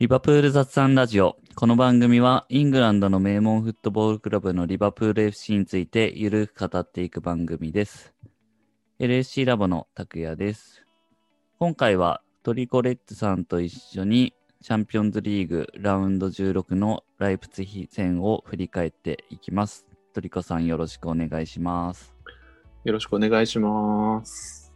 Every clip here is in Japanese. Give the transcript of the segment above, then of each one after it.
リバプール雑談ラジオ。この番組はイングランドの名門フットボールクラブのリバプール FC についてゆるく語っていく番組です。LSC ラボの拓也です。今回はトリコレッツさんと一緒にチャンピオンズリーグラウンド16のライプツィヒ戦を振り返っていきます。トリコさんよろしくお願いします。よろしくお願いします。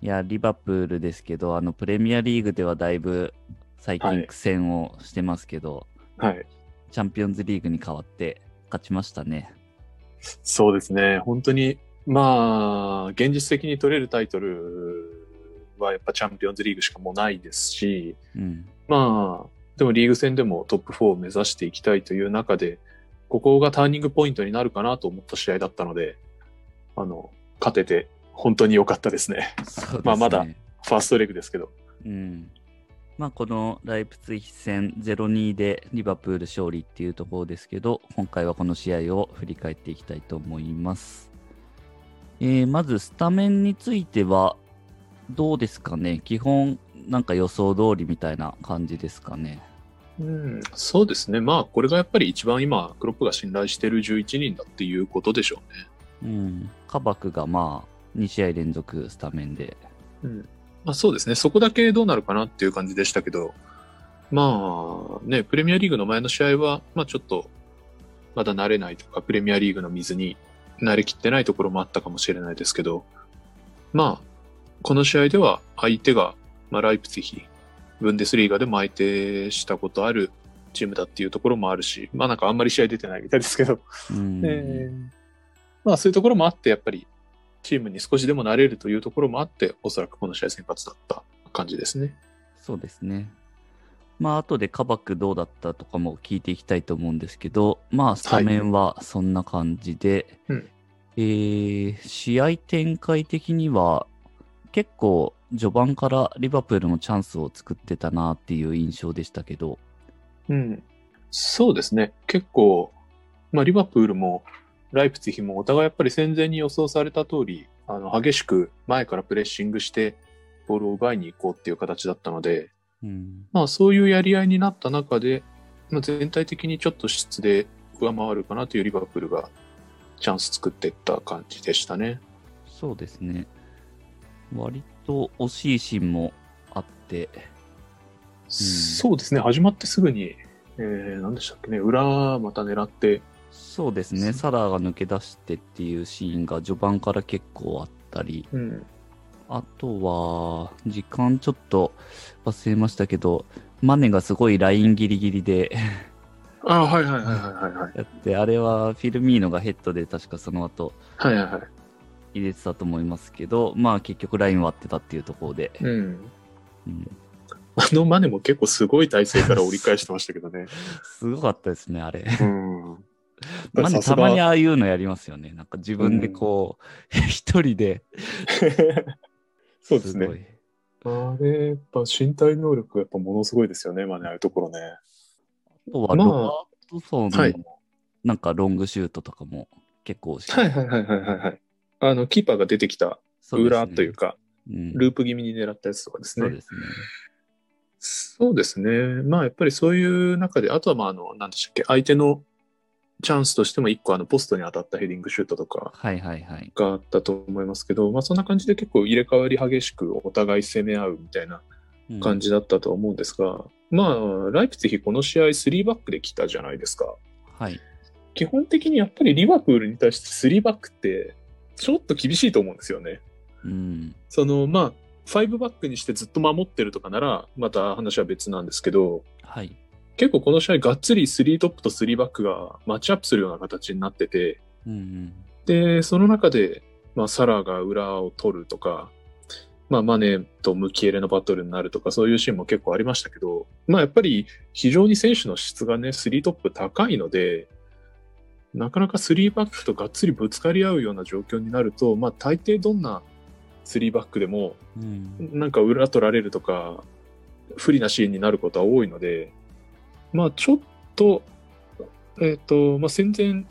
いや、リバプールですけど、あのプレミアリーグではだいぶ最はい近苦戦をしてますけど、はい。チャンピオンズリーグに変わって勝ちましたね。そうですね。本当に、まあ、現実的に取れるタイトルはやっぱチャンピオンズリーグしかもうないですし、うん。まあ、でもリーグ戦でもトップ4を目指していきたいという中で、ここがターニングポイントになるかなと思った試合だったので、あの、勝てて本当に良かったですね。すね。まあまだファーストレグですけど。うん。まあこのライプツィヒ戦0-2でリバプール勝利っていうところですけど、今回はこの試合を振り返っていきたいと思います。えーまずスタメンについてはどうですかね？基本なんか予想通りみたいな感じですかね？うん、そうですね。まあ、これがやっぱり一番今、クロップが信頼している11人だっていうことでしょうね。うん。カバクがまあ2試合連続スタメンで。うん。まあそうですね。そこだけどうなるかなっていう感じでしたけど、まあね、プレミアリーグの前の試合は、まあちょっと、まだ慣れないとか、プレミアリーグの水に慣れきってないところもあったかもしれないですけど、まあ、この試合では相手が、まあライプツィヒ、ブンデスリーガでも相手したことあるチームだっていうところもあるし、まあなんかあんまり試合出てないみたいですけど、うん。えーまあそういうところもあって、やっぱりチームに少しでもなれるというところもあって、おそらくこの試合先発だった感じですね。そうですね。まあ、後でカバクどうだったとかも聞いていきたいと思うんですけど、まあ、スタメンはそんな感じで、うんえー試合展開的には、結構、序盤からリバプールもチャンスを作ってたなっていう印象でしたけど、うん。そうですね。結構、まあリバプールもライプツィヒもお互いやっぱり戦前に予想された通り、あの、激しく前からプレッシングして、ボールを奪いに行こうっていう形だったので、うん、まあそういうやり合いになった中で、まあ、全体的にちょっと質で上回るかなというリバプールがチャンス作っていった感じでしたね。そうですね。割と惜しいシーンもあって、そうですね。始まってすぐに、えー、何でしたっけね、裏また狙って、そうですね、サラーが抜け出してっていうシーンが序盤から結構あったり、うん。あとは、時間ちょっと忘れましたけど、マネがすごいラインギリギリであはいはいはいはいはいはい。やって、あれはフィルミーノがヘッドで確かその後はいはいはい。入れてたと思いますけど、まあ結局ライン割ってたっていうところで、うん。うんあのマネも結構すごい体勢から折り返してましたけどね。すごかったですね、あれ。うん。マネさすがたまにああいうのやりますよね。なんか自分でこう、一人で。そうですね。あれ、やっぱ身体能力がやっぱものすごいですよね、マネああいうところね。あとはまあロバートソンはいのなんかロングシュートとかも結構はいはいはいはいはいはい。あの、キーパーが出てきた裏というか、うんループ気味に狙ったやつとかですね。そうですね。そうですね。まあやっぱりそういう中で、あとはまああの、なんでしたっけ、相手のチャンスとしても一個あのポストに当たったヘディングシュートとか。があったと思いますけど、まあそんな感じで結構入れ替わり激しくお互い攻め合うみたいなうん感じだったと思うんですが、まあライプツィヒこの試合3バックで来たじゃないですか。はい。基本的にやっぱりリバプールに対して3バックってちょっと厳しいと思うんですよね。うん。そのまあ5バックにしてずっと守ってるとかならまた話は別なんですけど、はい。結構この試合がっつり3トップと3バックがマッチアップするような形になってて、うんうん。で、その中で、まあ、サラが裏を取るとか、まあ、マネとムキエレのバトルになるとか、そういうシーンも結構ありましたけど、まあ、やっぱり非常に選手の質がね、3トップ高いので、なかなか3バックとがっつりぶつかり合うような状況になると、まあ、大抵どんな3バックでも、うん。なんか裏取られるとか、不利なシーンになることは多いので、まあちょっと、えっ、と、まあ戦前、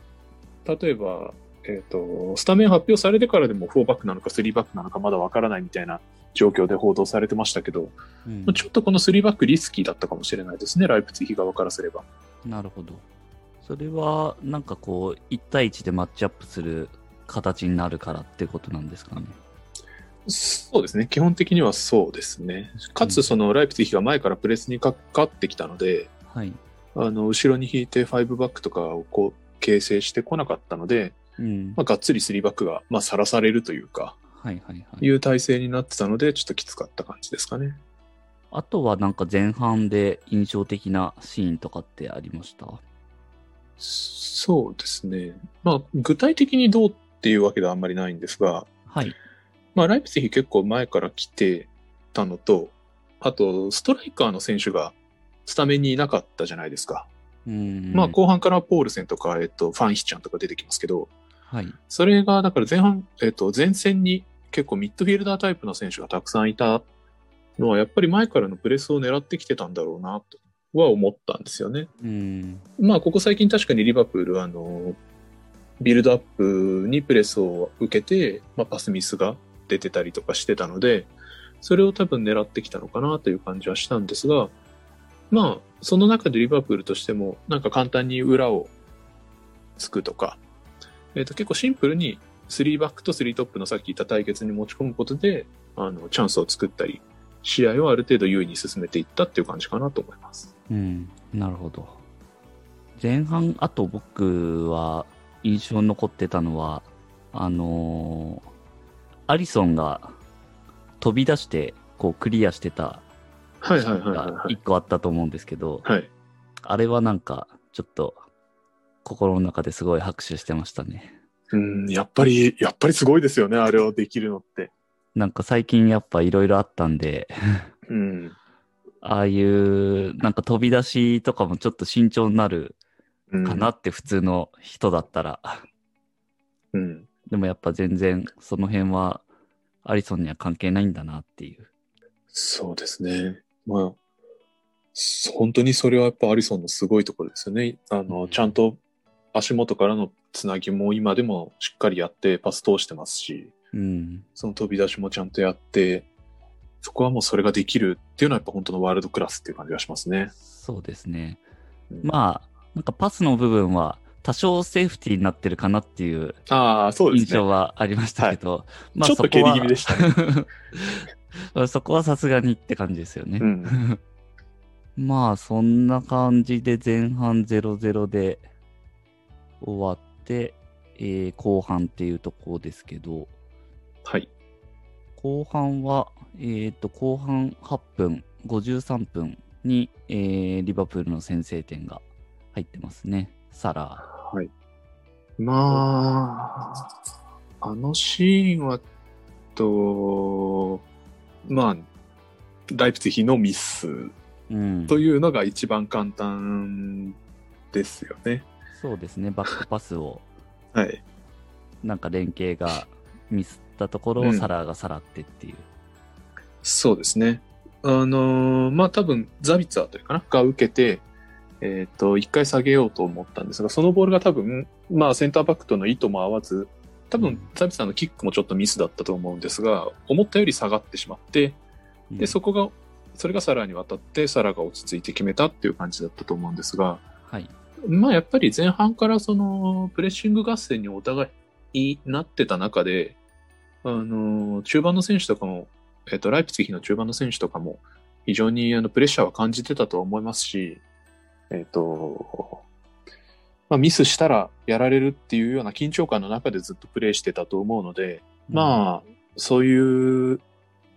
例えば、えっ、と、スタメン発表されてからでも4バックなのか3バックなのかまだわからないみたいな状況で報道されてましたけど、うんちょっとこの3バックリスキーだったかもしれないですね、ライプツィヒ側からすれば。なるほど。それは、なんかこう、1対1でマッチアップする形になるからってことなんですかね。そうですね、基本的にはそうですね。かつ、そのライプツィヒが前からプレスにかかってきたので、はい。あの後ろに引いて5バックとかをこう形成してこなかったので、うん。まあ、がっつり3バックがまあさらされるというか、はいはいはい。いう体制になってたので、ちょっときつかった感じですかね。あとはなんか前半で印象的なシーンとかってありました？そうですね。まあ、具体的にどうっていうわけではあんまりないんですが、はい。まあ、ライプツィヒ結構前から来てたのと、あと、ストライカーの選手がスタメンにいなかったじゃないですか。うん。まあ、後半からポールセンとか、えっと、ファンヒちゃんとか出てきますけど、はい。それが、だから前半、えっと、前線に結構ミッドフィールダータイプの選手がたくさんいたのは、やっぱり前からのプレスを狙ってきてたんだろうな、とは思ったんですよね。うん。まあ、ここ最近確かにリバプールは、あの、ビルドアップにプレスを受けて、まあ、パスミスが出てたりとかしてたので、それを多分狙ってきたのかなという感じはしたんですが、まあ、その中でリバプールとしても、なんか簡単に裏をつくとか、えっ、と、結構シンプルに3バックと3トップのさっき言った対決に持ち込むことで、あの、チャンスを作ったり、試合をある程度優位に進めていったっていう感じかなと思います。うん。なるほど。前半、あと僕は印象に残ってたのは、あのーアリソンが飛び出して、こうクリアしてた、がはい。一個あったと思うんですけど、はい。あれはなんか、ちょっと、心の中ですごい拍手してましたね。うん、やっぱり、やっぱりすごいですよね、あれをできるのって。なんか最近やっぱいろいろあったんで、うん。ああいう、なんか飛び出しとかもちょっと慎重になるうんかなって普通の人だったら。うん。でもやっぱ全然その辺はアリソンには関係ないんだなっていう。そうですね。まあ、そ本当にそれはやっぱアリソンのすごいところですよね。あの、うんちゃんと足元からのつなぎも今でもしっかりやってパス通してますし、うん。その飛び出しもちゃんとやって、そこはもうそれができるっていうのはやっぱ本当のワールドクラスっていう感じがしますね。そうですね。うんまあ、なんかパスの部分は多少セーフティーになってるかなっていう。印象はありましたけど、まあちょっと蹴り気味でしたね。そこはさすがにって感じですよね。うん。まあ、そんな感じで前半0-0で終わって、えー後半っていうところですけど、はい。後半は、えっ、と、後半8分、53分に、えーリバプールの先制点が入ってますね。サラはい。まあ、あのシーンは、と、まあ、ライプツィヒのミスー。うん。というのが一番簡単ですよね。そうですね。バックパスを、はい。なんか連携がミスったところをうんサラーがさらってっていう。そうですね。あのーまあ多分、ザビツァーというかな、が受けて、えっ、と、一回下げようと思ったんですが、そのボールが多分、まあセンターバックとの意図も合わず、多分うん、ザビツァーのキックもちょっとミスだったと思うんですが、思ったより下がってしまって、うんで、そこが、それがサラに渡って、サラが落ち着いて決めたっていう感じだったと思うんですが、はい。まあやっぱり前半からその、プレッシング合戦にお互いなってた中で、あの、中盤の選手とかも、えっ、と、ライプツィヒの中盤の選手とかも、非常にあのプレッシャーは感じてたと思いますし、えっ、と、まあミスしたらやられるっていうような緊張感の中でずっとプレーしてたと思うので、まあ、そういう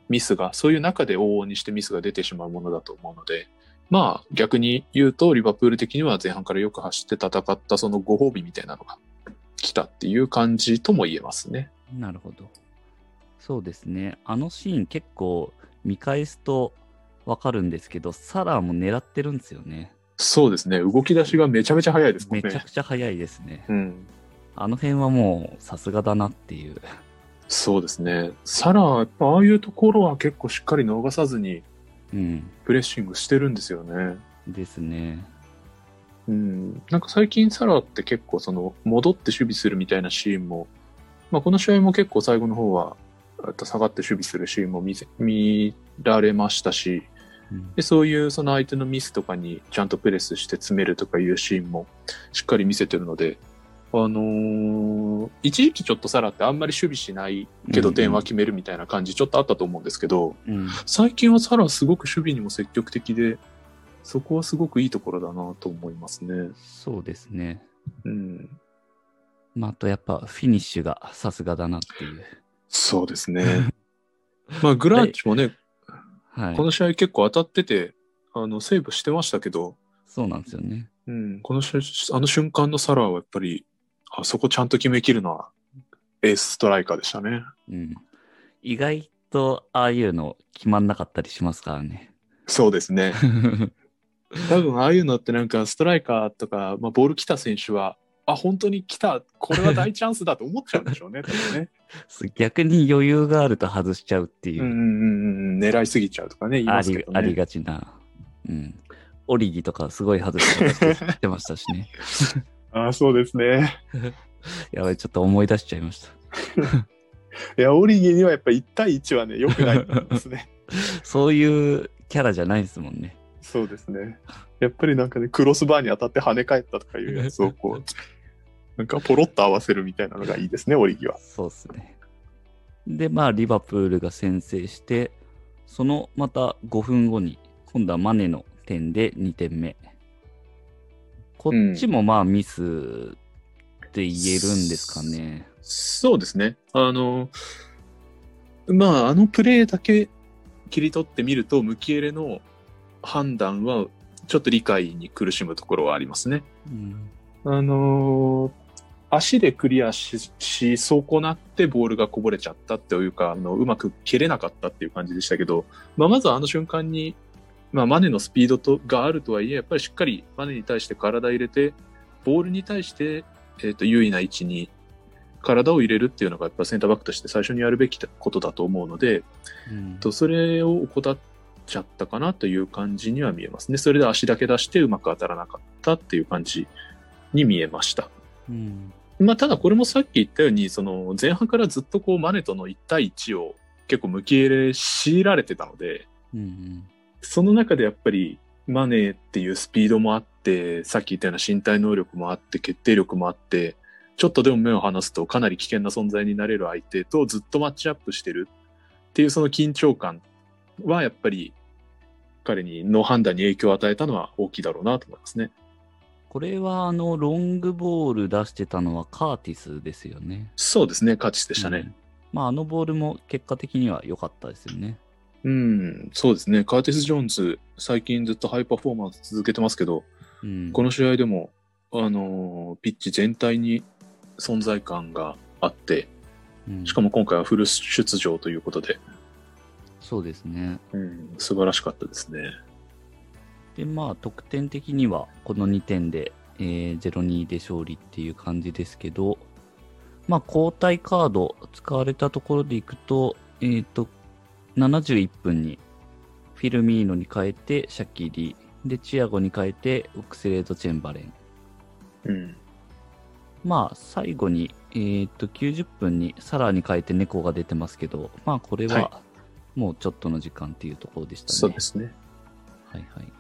ミスが、そういう中で往々にしてミスが出てしまうものだと思うので、まあ逆に言うと、リバプール的には前半からよく走って戦ったそのご褒美みたいなのが来たっていう感じとも言えますね。なるほど。そうですね。あのシーン結構見返すとわかるんですけど、サラーも狙ってるんですよね。そうですね。動き出しがめちゃめちゃ早いですもんねめちゃく。ちゃ早いですね。うん。あの辺はもうさすがだなっていう。そうですね。サラー、ああいうところは結構しっかり逃さずにうん。プレッシングしてるんですよね。ですね。うん。なんか最近サラーって結構その戻って守備するみたいなシーンも、まあこの試合も結構最後の方は、下がって守備するシーンも見せ見られましたし、うんで、そういうその相手のミスとかにちゃんとプレスして詰めるとかいうシーンもしっかり見せてるので、あのー一時期ちょっとサラってあんまり守備しないけうんうんど点は決めるみたいな感じちょっとあったと思うんですけど、うん最近はサラはすごく守備にも積極的で、そこはすごくいいところだなと思いますね。そうですね。うん。まあ、あとやっぱフィニッシュがさすがだなっていう。そうですね。まあ、グラーチもね、はいこ。の試合結構当たってて、あの、セーブしてましたけど、そうなんですよね。うん、このあの瞬間のサラはやっぱり、あそこちゃんと決めきるのは、エースストライカーでしたね。うん。意外とああいうの決まんなかったりしますからね。そうですね。多分、ああいうのってなんか、ストライカーとか、まあ、ボール来た選手は、あ、本当に来た、これは大チャンスだと思っちゃうんでしょうね、多分ね。逆に余裕があると外しちゃうっていうう、んうんうんうん、狙いすぎちゃうとかね、言いあますけどね。りありがちな。うん。オリギとかすごい外してましたしね。ああ、そうですね。やばい、ちょっと思い出しちゃいました。いや、オリギにはやっぱ1対1はね、良くないと思いますね。そういうキャラじゃないですもんね。そうですね。やっぱりなんかね、クロスバーに当たって跳ね返ったとかいうやつをこう、なんかポロッと合わせるみたいなのがいいですね、オリギは。そうですね。で、まあ、リバプールが先制して、そのまた5分後に、今度はマネの点で2点目。こっちもまあミスって言えるんですかね。そうですね。あの、まあ、あのプレーだけ切り取ってみると、ムキエレの判断はちょっと理解に苦しむところはありますね。うんあのー足でクリアし、し損なってボールがこぼれちゃったっていうか、あの、うまく蹴れなかったっていう感じでしたけど、まあ、まずあの瞬間に、まあ、マネのスピードとがあるとはいえ、やっぱりしっかりマネに対して体入れて、ボールに対して、えっ、と、優位な位置に体を入れるっていうのが、やっぱセンターバックとして最初にやるべきことだと思うので、うんとそれを怠っちゃったかなという感じには見えますね。それで足だけ出してうまく当たらなかったっていう感じに見えました。うんまあ、ただこれもさっき言ったように、その前半からずっとこうマネとの1対1を結構向き入れ強いられてたので、うんその中でやっぱりマネっていうスピードもあって、さっき言ったような身体能力もあって、決定力もあって、ちょっとでも目を離すとかなり危険な存在になれる相手とずっとマッチアップしてるっていうその緊張感はやっぱり彼にの判断に影響を与えたのは大きいだろうなと思いますね。これはあのロングボール出してたのはカーティスですよね。そうですね、勝ちでしたね。うんまああのボールも結果的には良かったですよね。うん、そうですね。カーティス・ジョーンズ、最近ずっとハイパフォーマンス続けてますけど、うん、この試合でも、あのーピッチ全体に存在感があって、うんしかも今回はフル出場ということで、そうですね。うん、素晴らしかったですね。で、まあ、得点的には、この2点で、えー、0-2で勝利っていう感じですけど、まあ、交代カード使われたところでいくと、えっ、と、71分に、フィルミーノに変えて、シャキリ、で、チアゴに変えて、オクセレート・チェンバレン。うん。まあ、最後に、えっ、と、90分にサラーに変えて猫が出てますけど、まあ、これはは、もうちょっとの時間っていうところでしたね。そうですね。はいはい。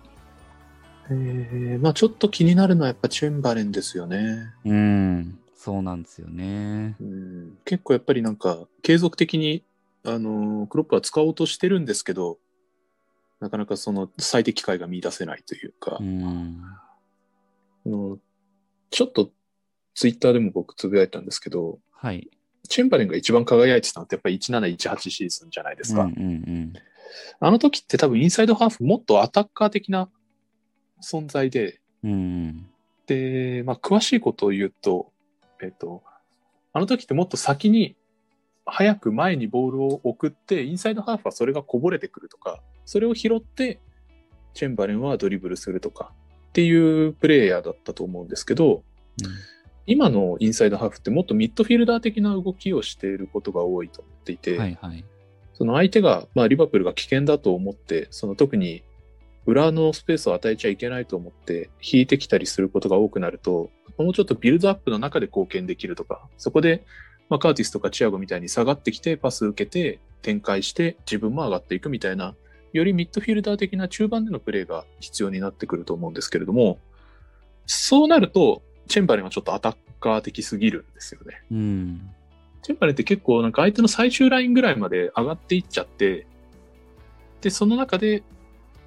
えー、まあちょっと気になるのはやっぱチェンバレンですよね。うん、そうなんですよね。うん、結構やっぱりなんか、継続的に、あのークロップは使おうとしてるんですけど、なかなかその最適解が見出せないというか、うん。あのちょっとツイッターでも僕つぶやいたんですけど、はい。チェンバレンが一番輝いてたのってやっぱり1718シーズンじゃないですか。うんうんあの時って多分インサイドハーフもっとアタッカー的な存在で、うん。うんで、まあ詳しいことを言うと、えっと、あの時ってもっと先に早く前にボールを送って、インサイドハーフはそれがこぼれてくるとか、それを拾って、チェンバレンはドリブルするとかっていうプレイヤーだったと思うんですけど、今のインサイドハーフってもっとミッドフィルダー的な動きをしていることが多いと思っていて、はいはい。その相手が、まあ、リバプールが危険だと思って、その特に裏のスペースを与えちゃいけないと思って、引いてきたりすることが多くなると、もうちょっとビルドアップの中で貢献できるとか、そこで、まあ、カーティスとかチアゴみたいに下がってきて、パス受けて、展開して、自分も上がっていくみたいな、よりミッドフィルダー的な中盤でのプレーが必要になってくると思うんですけれども、そうなると、チェンバレンはちょっとアタッカー的すぎるんですよね。うん。チェンバレンって結構なんか相手の最終ラインぐらいまで上がっていっちゃって、で、その中で、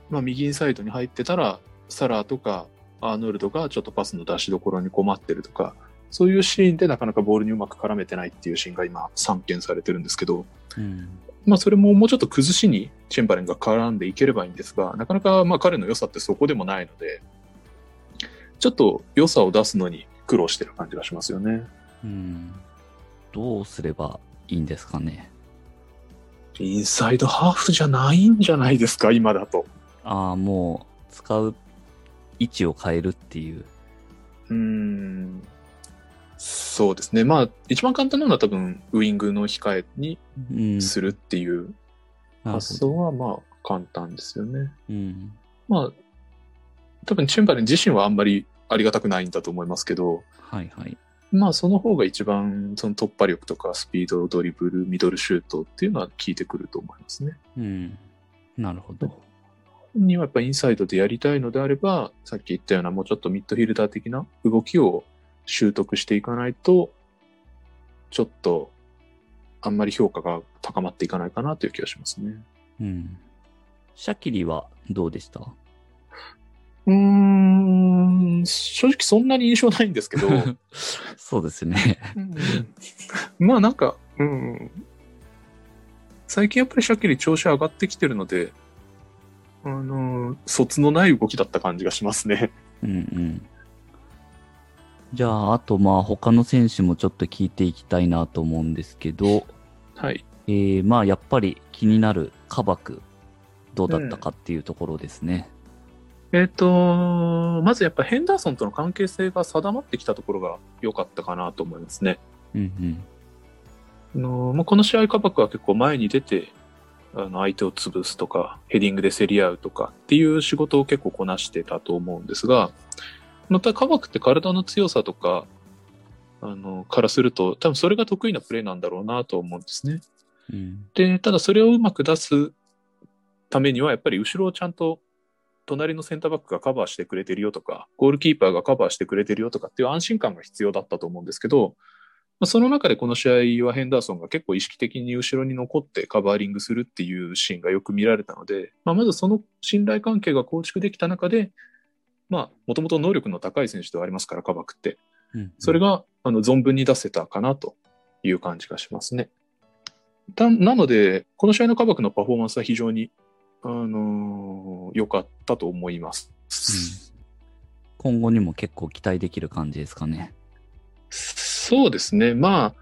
まあ右インサイドに入ってたら、サラーとかアーノルドがちょっとパスの出しどころに困ってるとか、そういうシーンでなかなかボールにうまく絡めてないっていうシーンが今散見されてるんですけど、うん。まあそれももうちょっと崩しにチェンバレンが絡んでいければいいんですが、なかなかまあ彼の良さってそこでもないので、ちょっと良さを出すのに苦労してる感じがしますよね。うん。どうすればいいんですかね。インサイドハーフじゃないんじゃないですか、今だと。ああ、もう、使う位置を変えるっていう。うーん。そうですね。まあ、一番簡単なのは多分、ウイングの控えにうん。するっていう発想はまあ簡単ですよね。うん。まあ、多分チェンバレン自身はあんまりありがたくないんだと思いますけど、はいはい。まあその方が一番その突破力とかスピード、ドリブル、ミドルシュートっていうのは効いてくると思いますね。うん。なるほど。本人はやっぱインサイドでやりたいのであれば、さっき言ったようなもうちょっとミッドフィルダー的な動きを習得していかないと、ちょっとあんまり評価が高まっていかないかなという気がしますね。うん。シャキリはどうでした？うーん、正直そんなに印象ないんですけど、そうですね。まあなんか、うん、最近やっぱりシャキリ調子上がってきてるので、あの、卒のない動きだった感じがしますね。うんうん。じゃあ、あとまあ他の選手もちょっと聞いていきたいなと思うんですけど、はい。えー、まあやっぱり気になるカバク、どうだったかっていうところですね。えっ、と、まずやっぱヘンダーソンとの関係性が定まってきたところが良かったかなと思いますね。うんあのまあ、この試合カバクは結構前に出て、あの相手を潰すとか、ヘディングで競り合うとかっていう仕事を結構こなしてたと思うんですが、またカバクって体の強さとか、あの、からすると、多分それが得意なプレーなんだろうなと思うんですね。うん。うん。で、ただそれをうまく出すためには、やっぱり後ろをちゃんと隣のセンターバックがカバーしてくれてるよとか、ゴールキーパーがカバーしてくれてるよとかっていう安心感が必要だったと思うんですけど、まあ、その中でこの試合はヘンダーソンが結構意識的に後ろに残ってカバーリングするっていうシーンがよく見られたので、まあ、まずその信頼関係が構築できた中で、まあ、もともと能力の高い選手ではありますから、カバークって。うんそれが、あの、存分に出せたかなという感じがしますね。だなので、この試合のカバクのパフォーマンスは非常に、あのー良かったと思います。今後にも結構期待できる感じですかね。そうですね。ま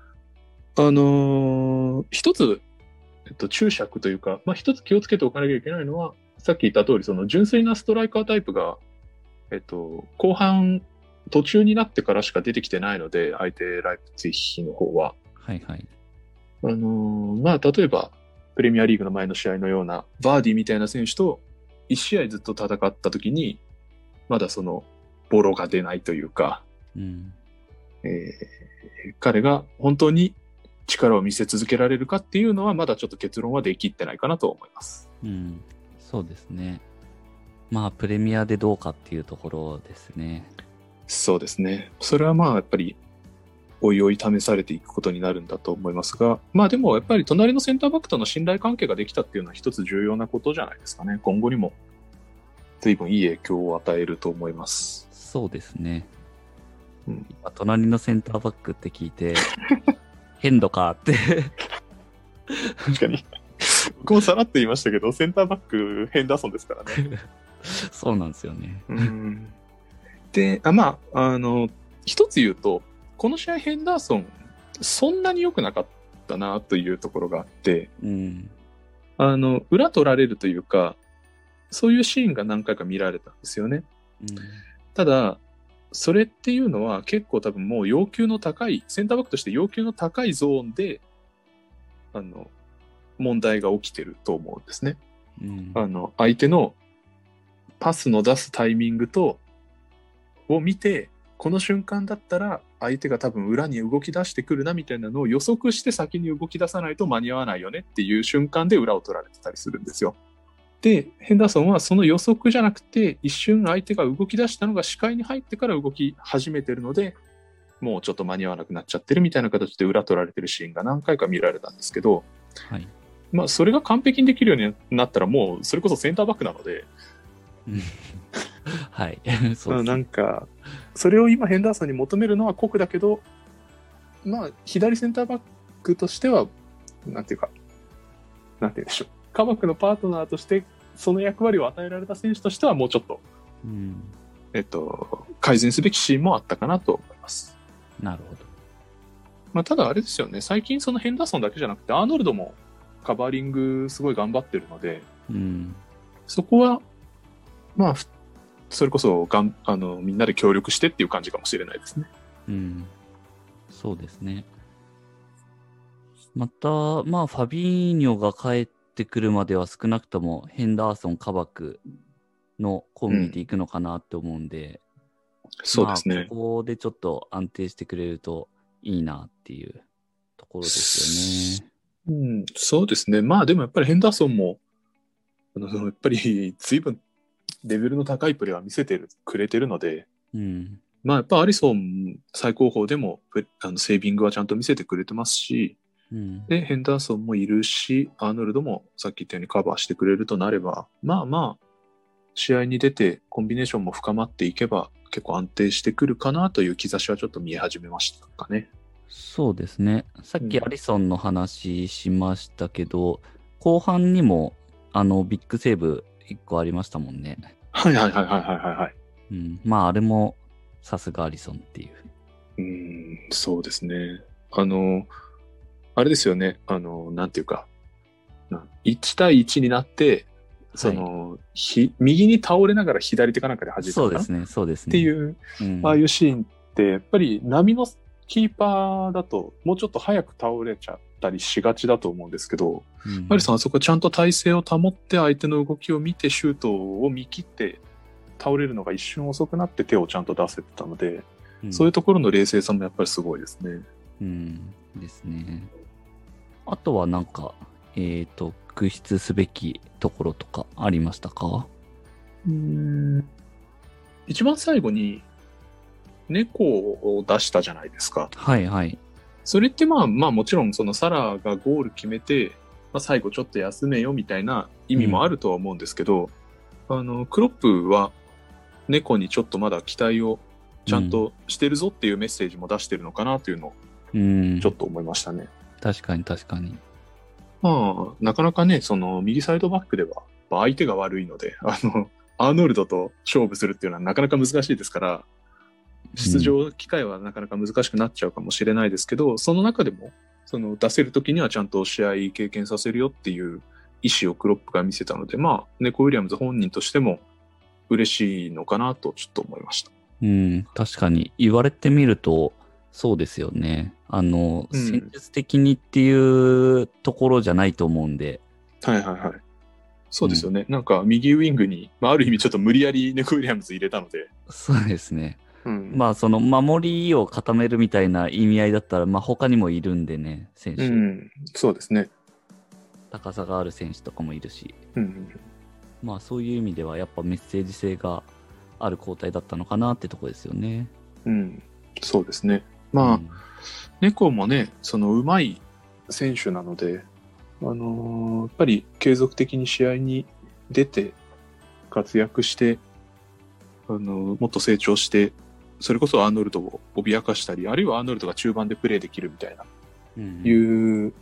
あ、あのー一つ、えっと、注釈というか、まあ、一つ気をつけておかなきゃいけないのは、さっき言った通り、その純粋なストライカータイプが、えっと、後半、途中になってからしか出てきてないので、相手ライプツィヒの方は。はいはい。あのーまあ、例えば、プレミアリーグの前の試合のような、バーディみたいな選手と、一試合ずっと戦った時に、まだその、ボロが出ないというか、うん。えー彼が本当に力を見せ続けられるかっていうのは、まだちょっと結論はできってないかなと思います。うん。そうですね。まあ、プレミアでどうかっていうところですね。そうですね。それはまあ、やっぱり、おいおい試されていくことになるんだと思いますが、まあでもやっぱり隣のセンターバックとの信頼関係ができたっていうのは一つ重要なことじゃないですかね。今後にも随分いい影響を与えると思います。そうですね。うん今隣のセンターバックって聞いて、変度かって。確かに。僕もさらっと言いましたけど、センターバック、ヘンダーソンですからね。そうなんですよね。うんで、あまあ、あの、一つ言うと、この試合ヘンダーソン、そんなに良くなかったなというところがあって、うん。あの、裏取られるというか、そういうシーンが何回か見られたんですよね。うんただ、それっていうのは結構多分もう要求の高い、センターバックとして要求の高いゾーンで、あの、問題が起きてると思うんですね。うんあの、相手のパスの出すタイミングと、を見て、この瞬間だったら相手が多分裏に動き出してくるなみたいなのを予測して先に動き出さないと間に合わないよねっていう瞬間で裏を取られてたりするんですよ。で、ヘンダーソンはその予測じゃなくて一瞬相手が動き出したのが視界に入ってから動き始めてるので、もうちょっと間に合わなくなっちゃってるみたいな形で裏取られてるシーンが何回か見られたんですけど、はい。まあそれが完璧にできるようになったらもうそれこそセンターバックなので、はい。そうなんか、それを今ヘンダーソンに求めるのは酷だけど、まあ、左センターバックとしては、なんていうか、なんて言うんでしょう。カバックのパートナーとして、その役割を与えられた選手としては、もうちょっと、うん。えっと、改善すべきシーンもあったかなと思います。なるほど。まあ、ただあれですよね、最近そのヘンダーソンだけじゃなくて、アーノルドもカバーリングすごい頑張ってるので、うん。そこは、まあ、ふそれこそがんあの、みんなで協力してっていう感じかもしれないですね。うん。そうですね。また、まあ、ファビーニョが帰ってくるまでは少なくともヘンダーソン、カバクのコンビで行くのかなって思うんで、そうですね。まあ、ここでちょっと安定してくれるといいなっていうところですよね。うん、そうですね。まあでもやっぱりヘンダーソンも、あのやっぱり随分レベルの高いプレーは見せてるくれてるので、うん。まあやっぱアリソン最高峰でもプあのセービングはちゃんと見せてくれてますし、うん。で、ヘンダーソンもいるし、アーノルドもさっき言ったようにカバーしてくれるとなれば、まあまあ、試合に出てコンビネーションも深まっていけば結構安定してくるかなという兆しはちょっと見え始めましたかね。そうですね。さっきうんアリソンの話しましたけど、後半にもあのビッグセーブ1個ありましたもんね。はいはいはいはいはいはいはい。うん。まああれもさすがアリソンっていう。うーん、そうですね。あの、あれですよね。あの、なんていうか、な1対1になって、その、ひ右に倒れながら左手かなんかで弾いたそうですね、そうですね。っていう、うん、ああいうシーンって、やっぱり波のキーパーだと、もうちょっと早く倒れちゃったりしがちだと思うんですけど、うんマリさん、あそこちゃんと体勢を保って相手の動きを見てシュートを見切って倒れるのが一瞬遅くなって手をちゃんと出せてたので、うんそういうところの冷静さもやっぱりすごいですね。うん、ですね。あとはなんか、えっ、と、屈出すべきところとかありましたか？うん一番最後に猫を出したじゃないですか。はいはい。それってまあまあもちろんそのサラがゴール決めて、まあ、最後ちょっと休めよみたいな意味もあるとは思うんですけど、あの、クロップは猫にちょっとまだ期待をちゃんとしてるぞっていうメッセージも出してるのかなというのをうん、ちょっと思いましたね。確かに確かに。まあ、なかなかね、その右サイドバックではまあ相手が悪いので、あの、アーノルドと勝負するっていうのはなかなか難しいですから、出場機会はなかなか難しくなっちゃうかもしれないですけど、その中でも、その出せる時にはちゃんと試合経験させるよっていう意思をクロップが見せたので、まあ、ネコ・ウィリアムズ本人としても嬉しいのかなとちょっと思いました。うん、確かに言われてみると、そうですよね。あの、うん戦術的にっていうところじゃないと思うんで、はいはいはい。そうですよね。なんか右ウィングに、まあ、ある意味ちょっと無理やりネコ・ウィリアムズ入れたので、そうですね。うんまあ、その守りを固めるみたいな意味合いだったら、まあ、他にもいるんでね、選手。うん、そうですね。高さがある選手とかもいるし、うん、まあ、そういう意味では、やっぱメッセージ性がある交代だったのかなってとこですよね。うん、そうですね。まあ、猫もね、その上手い選手なので、あのーやっぱり継続的に試合に出て活躍して、あのーもっと成長して、それこそアーノルドを脅かしたり、あるいはアーノルドが中盤でプレーできるみたいな、うん、いう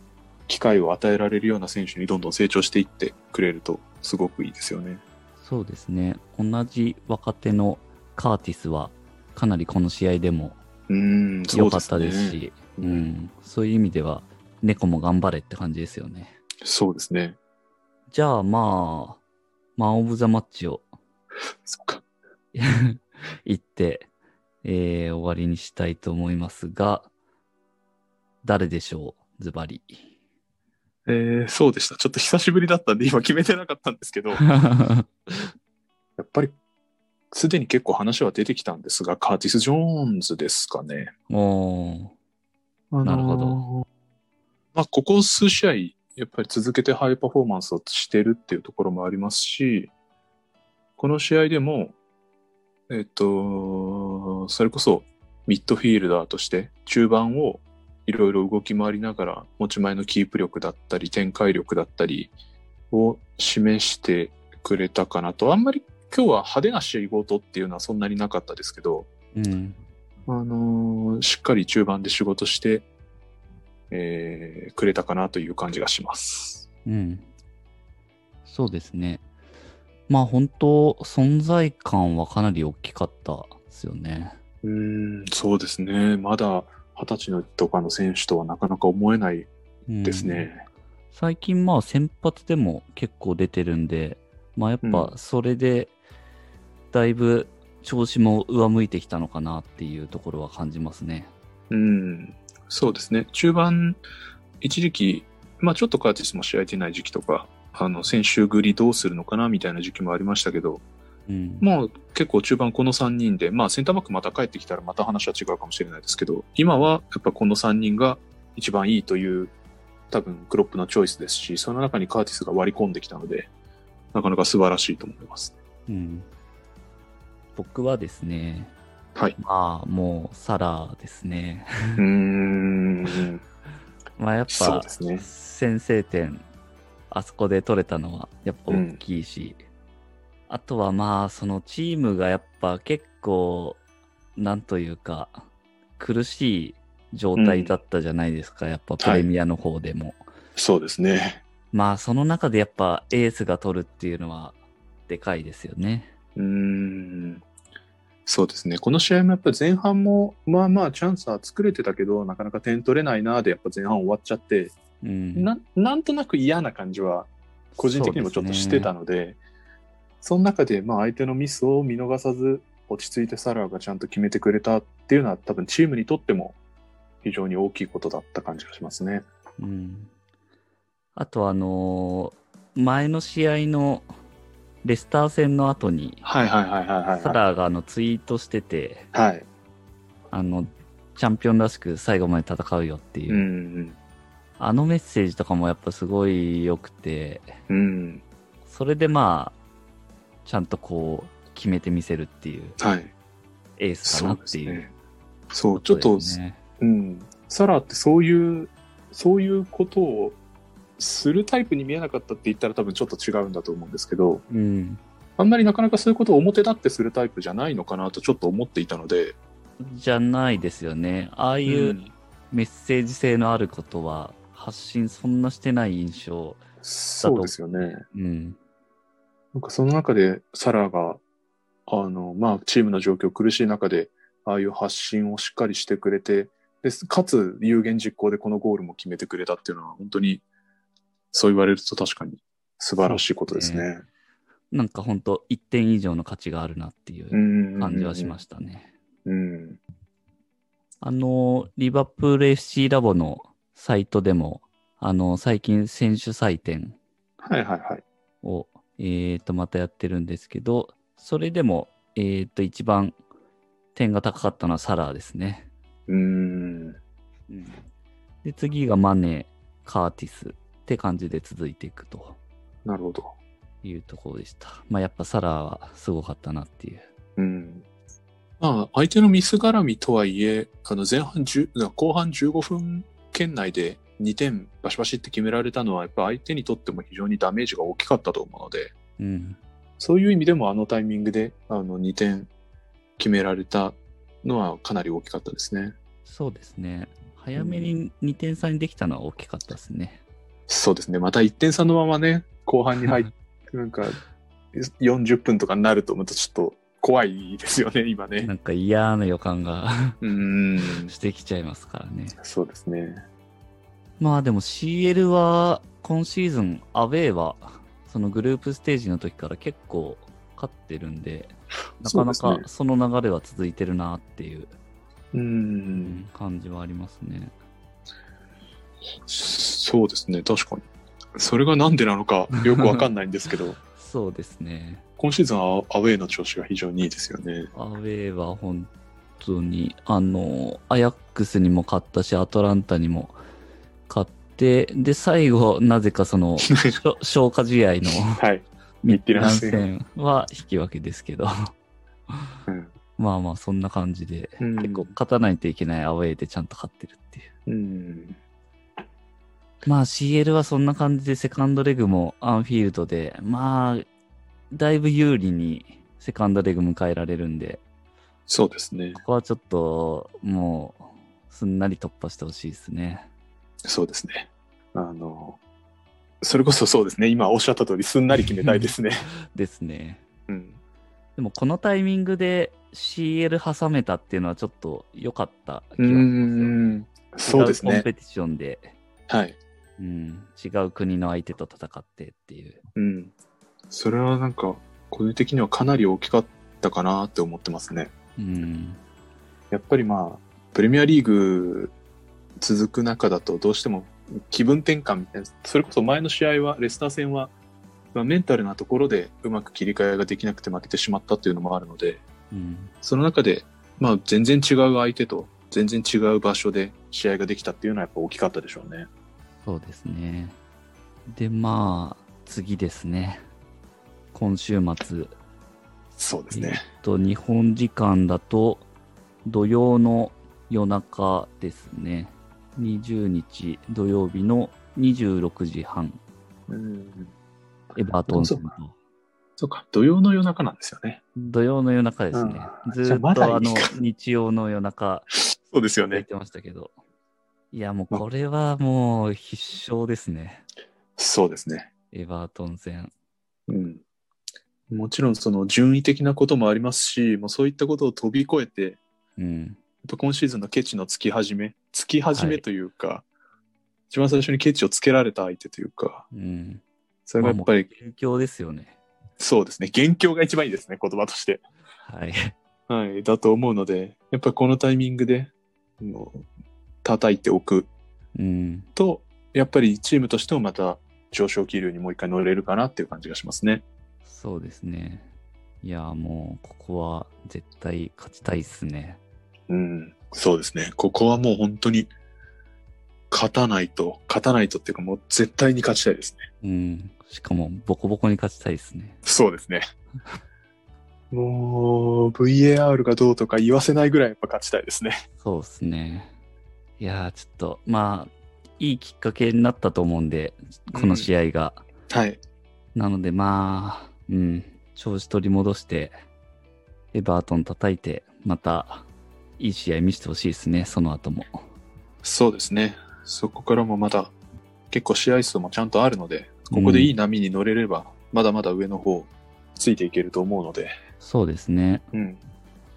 機会を与えられるような選手にどんどん成長していってくれると、すごくいいですよね。そうですね。同じ若手のカーティスは、かなりこの試合でも良かったうですし、ううんん、そういう意味では、猫も頑張れって感じですよね。そうですね。じゃあまあ、マン・オブ・ザ・マッチを そっか。言って、えー終わりにしたいと思いますが、誰でしょう？ズバリ。えー、そうでした。ちょっと久しぶりだったんで今決めてなかったんですけど、やっぱり、すでに結構話は出てきたんですが、カーティス・ジョーンズですかね。おー。あのーなるほど。まあ、ここ数試合、やっぱり続けてハイパフォーマンスをしてるっていうところもありますし、この試合でも、えっと、それこそミッドフィールダーとして中盤をいろいろ動き回りながら持ち前のキープ力だったり展開力だったりを示してくれたかなと。あんまり今日は派手な仕事っていうのはそんなになかったですけど、うん。あのーしっかり中盤で仕事して、えーくれたかなという感じがします。うん。そうですね。まあ本当、存在感はかなり大きかったですよね。うーん、そうですね。まだ二十歳のとかの選手とはなかなか思えないうんですね。最近まあ先発でも結構出てるんで、まあやっぱそれでだいぶ調子も上向いてきたのかなっていうところは感じますね。うん、そうですね。中盤、一時期、まあちょっとカーティスも試合出ない時期とか、あの、選手繰りどうするのかなみたいな時期もありましたけど、うん。もう結構中盤この3人で、まあセンターバックまた帰ってきたらまた話は違うかもしれないですけど、今はやっぱこの3人が一番いいという多分クロップのチョイスですし、その中にカーティスが割り込んできたので、なかなか素晴らしいと思います。うん。僕はですね、はい。まあもうサラーですね。うーん。まあやっぱね。先制点、あそこで取れたのはやっぱ大きいし、あとはまあそのチームがやっぱ結構、なんというか、苦しい状態だったじゃないですか、やっぱプレミアの方でも。そうですね。まあその中でやっぱエースが取るっていうのはでかいですよね。うーん。そうですね。この試合もやっぱり前半も、まあまあチャンスは作れてたけど、なかなか点取れないなで、やっぱ前半終わっちゃって、うん。ななんとなく嫌な感じは、個人的にもちょっとしてたので、その中でまあ相手のミスを見逃さず、落ち着いてサラーがちゃんと決めてくれたっていうのは多分チームにとっても非常に大きいことだった感じがしますね。うん。あとあのー前の試合のレスター戦の後に、はいはいはいはいはい、サラーがあのツイートしてて、はい。あの、チャンピオンらしく最後まで戦うよっていう、うん。あのメッセージとかもやっぱすごい良くて、うん。それでまあ、ちゃんとこう、決めてみせるっていうはい。エースかなっていう、ね。そう、ちょっと、ね、うん。サラってそういう、そういうことをするタイプに見えなかったって言ったら多分ちょっと違うんだと思うんですけど、うん。あんまりなかなかそういうことを表立ってするタイプじゃないのかなとちょっと思っていたので、じゃないですよね。ああいううんメッセージ性のあることは、発信そんなしてない印象。そうですよね。うん。なんかその中でサラが、あの、まあ、チームの状況苦しい中で、ああいう発信をしっかりしてくれて、で、かつ有言実行でこのゴールも決めてくれたっていうのは、本当に、そう言われると確かに素晴らしいことですね。なんかほんと1点以上の価値があるなっていううん感じはしましたね。うん。あの、リバプール FC ラボのサイトでも、あの、最近選手採点はいはいはい。を、えっ、と、またやってるんですけど、それでも、えっ、と、一番点が高かったのはサラーですね。うーん。で、次がマネー、カーティスって感じで続いていくとなるほど。いうところでした。まあ、やっぱサラーはすごかったなっていう。うん。まあ、相手のミス絡みとはいえ、あの前半10、後半15分圏内で2点バシバシって決められたのは、やっぱ相手にとっても非常にダメージが大きかったと思うので、うん。そういう意味でもあのタイミングであの2点決められたのはかなり大きかったですね。そうですね。早めに2点差にできたのは大きかったですね。そうですね。また1点差のままね、後半に入って、なんか40分とかになると思うとちょっと怖いですよね、今ね。なんか嫌な予感が。してきちゃいますからね。そうですね。まあでも CL は今シーズンアウェーはそのグループステージの時から結構勝ってるんで、なかなかその流れは続いてるなっていう。感じはありますね。そうですね、確かに。それがなんでなのかよくわかんないんですけど、そうですね。今シーズンはアウェーの調子が非常にいいですよね。アウェーは本当に、あの、アヤックスにも勝ったし、アトランタにも勝って、で、最後、なぜかその、消化試合のはい。ミッ戦は引き分けですけど、うん。まあまあ、そんな感じで、うん結構勝たないといけないアウェーでちゃんと勝ってるっていう。うん。まあ CL はそんな感じでセカンドレグもアンフィールドで、まあ、だいぶ有利にセカンドレグ迎えられるんで、そうですねこ。こはちょっともう、すんなり突破してほしいですね。そうですね。あの、それこそそうですね。今おっしゃった通り、すんなり決めたいですね。ですね。うん。でもこのタイミングで CL 挟めたっていうのはちょっと良かった気うがしますよ。ん。そうですね。コンペティションで、はい。うん、違う国の相手と戦ってっていう。うん。それはなんか、個人的にはかなり大きかったかなって思ってますね。うん、やっぱりまあ、プレミアリーグ続く中だとどうしても気分転換みたいな、それこそ前の試合は、レスター戦は、まあ、メンタルなところでうまく切り替えができなくて負けてしまったっていうのもあるので、うん、その中で、まあ全然違う相手と全然違う場所で試合ができたっていうのはやっぱ大きかったでしょうね。そうですね。で、まあ、次ですね。今週末。そうですえっと、日本時間だと、土曜の夜中ですね。20日土曜日の26時半、うん。エバートン戦と。そうか、土曜の夜中なんですよね。土曜の夜中ですね。うんずーっとあのか、日曜の夜中、そうですよね。やってましたけど。いや、もうこれはもう必勝ですね。そうですね。エバートン戦。うん。もちろんその順位的なこともありますし、もうそういったことを飛び越えて、うん。今シーズンのケチのつき始め、つき始はいめというか、一番最初にケチをつけられた相手というか、うん。それがやっぱり、勉強ですよね。そうですね、元凶が一番いいですね、言葉として。はい。はい、だと思うので、やっぱこのタイミングで、叩いておくうん。と、やっぱりチームとしてもまた上昇気流にもう一回乗れるかなっていう感じがしますね。そうですね。いや、もう、ここは絶対勝ちたいっすね。うん、そうですね。ここはもう本当に勝たないと、勝たないとっていうかもう絶対に勝ちたいですね。うん。しかも、ボコボコに勝ちたいっすね。そうですね。もう、VAR がどうとか言わせないぐらいやっぱ勝ちたいですね。そうっすね。いやー、ちょっと、まあ、いいきっかけになったと思うんで、この試合が。はい。なので、まあ、うん、調子取り戻して、エバートン叩いて、また、いい試合見せてほしいですね、その後も。そうですね。そこからもまだ結構試合数もちゃんとあるので、ここでいい波に乗れれば、まだまだ上の方ついていけると思うので、そうですね。うん。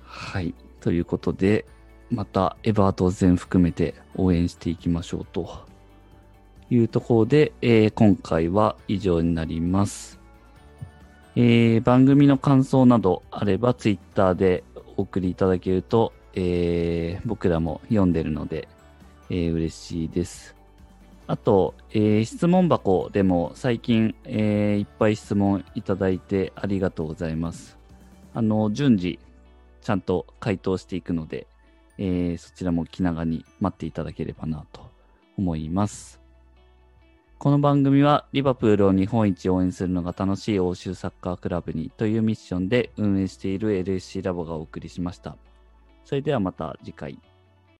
はい。ということで、またエバートン含めて応援していきましょうというところで、えー今回は以上になります。えー番組の感想などあればツイッターでお送りいただけると、えー僕らも読んでるので、えー嬉しいです。あと、えー質問箱でも最近、えーいっぱい質問いただいてありがとうございます。あの、順次、ちゃんと回答していくので、えーそちらも気長に待っていただければなと思います。この番組はリバプールを日本一応援するのが楽しい欧州サッカークラブにというミッションで運営している LSC ラボがお送りしました。それではまた次回。